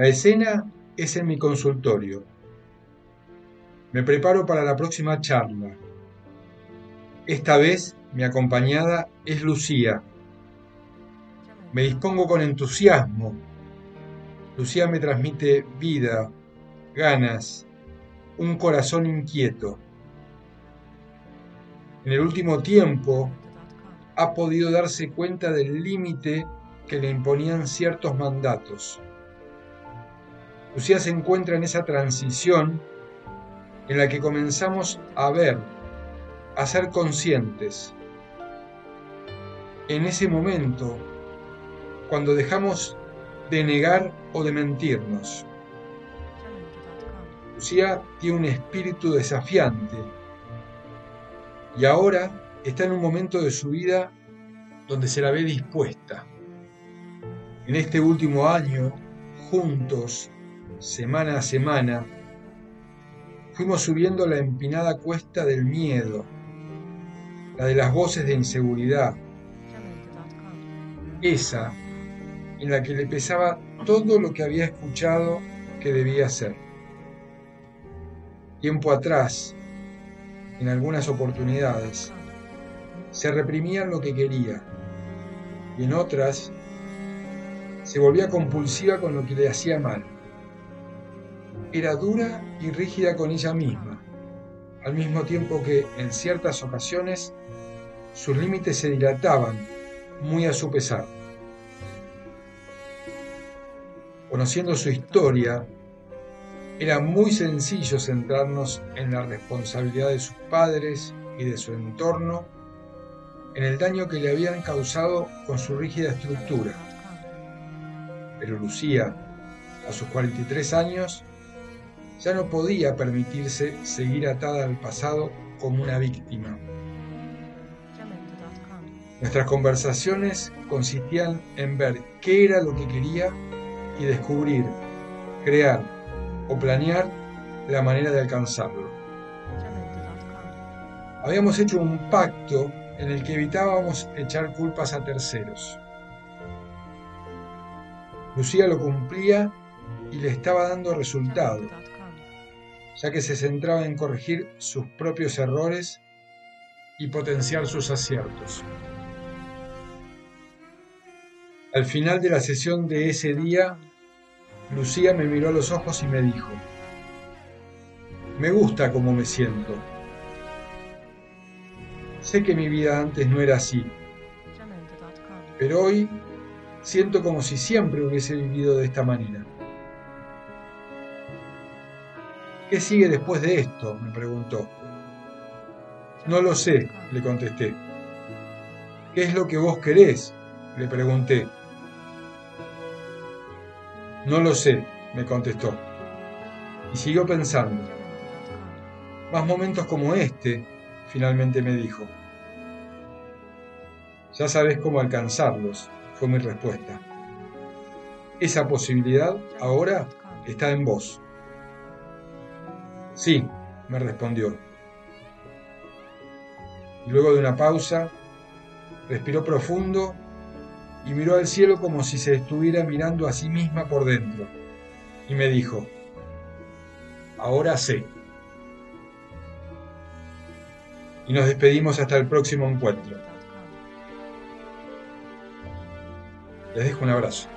La escena es en mi consultorio. Me preparo para la próxima charla. Esta vez mi acompañada es Lucía. Me dispongo con entusiasmo. Lucía me transmite vida, ganas, un corazón inquieto. En el último tiempo ha podido darse cuenta del límite que le imponían ciertos mandatos. Lucía se encuentra en esa transición en la que comenzamos a ver, a ser conscientes. En ese momento, cuando dejamos de negar o de mentirnos. Lucía tiene un espíritu desafiante y ahora está en un momento de su vida donde se la ve dispuesta. En este último año, juntos, semana a semana, fuimos subiendo la empinada cuesta del miedo, la de las voces de inseguridad, esa en la que le pesaba todo lo que había escuchado que debía hacer. Tiempo atrás, en algunas oportunidades, se reprimía lo que quería y en otras se volvía compulsiva con lo que le hacía mal. Era dura y rígida con ella misma, al mismo tiempo que en ciertas ocasiones sus límites se dilataban muy a su pesar. Conociendo su historia, era muy sencillo centrarnos en la responsabilidad de sus padres y de su entorno, en el daño que le habían causado con su rígida estructura. Pero Lucía, a sus 43 años, ya no podía permitirse seguir atada al pasado como una víctima. Nuestras conversaciones consistían en ver qué era lo que quería y descubrir, crear o planear la manera de alcanzarlo. Habíamos hecho un pacto en el que evitábamos echar culpas a terceros. Lucía lo cumplía y le estaba dando resultado, ya que se centraba en corregir sus propios errores y potenciar sus aciertos. Al final de la sesión de ese día, Lucía me miró a los ojos y me dijo, me gusta cómo me siento. Sé que mi vida antes no era así, pero hoy siento como si siempre hubiese vivido de esta manera. ¿Qué sigue después de esto? me preguntó. No lo sé, le contesté. ¿Qué es lo que vos querés? le pregunté. No lo sé, me contestó. Y siguió pensando. Más momentos como este, finalmente me dijo. Ya sabes cómo alcanzarlos, fue mi respuesta. Esa posibilidad ahora está en vos. Sí, me respondió. Y luego de una pausa, respiró profundo y miró al cielo como si se estuviera mirando a sí misma por dentro. Y me dijo, ahora sé. Y nos despedimos hasta el próximo encuentro. Les dejo un abrazo.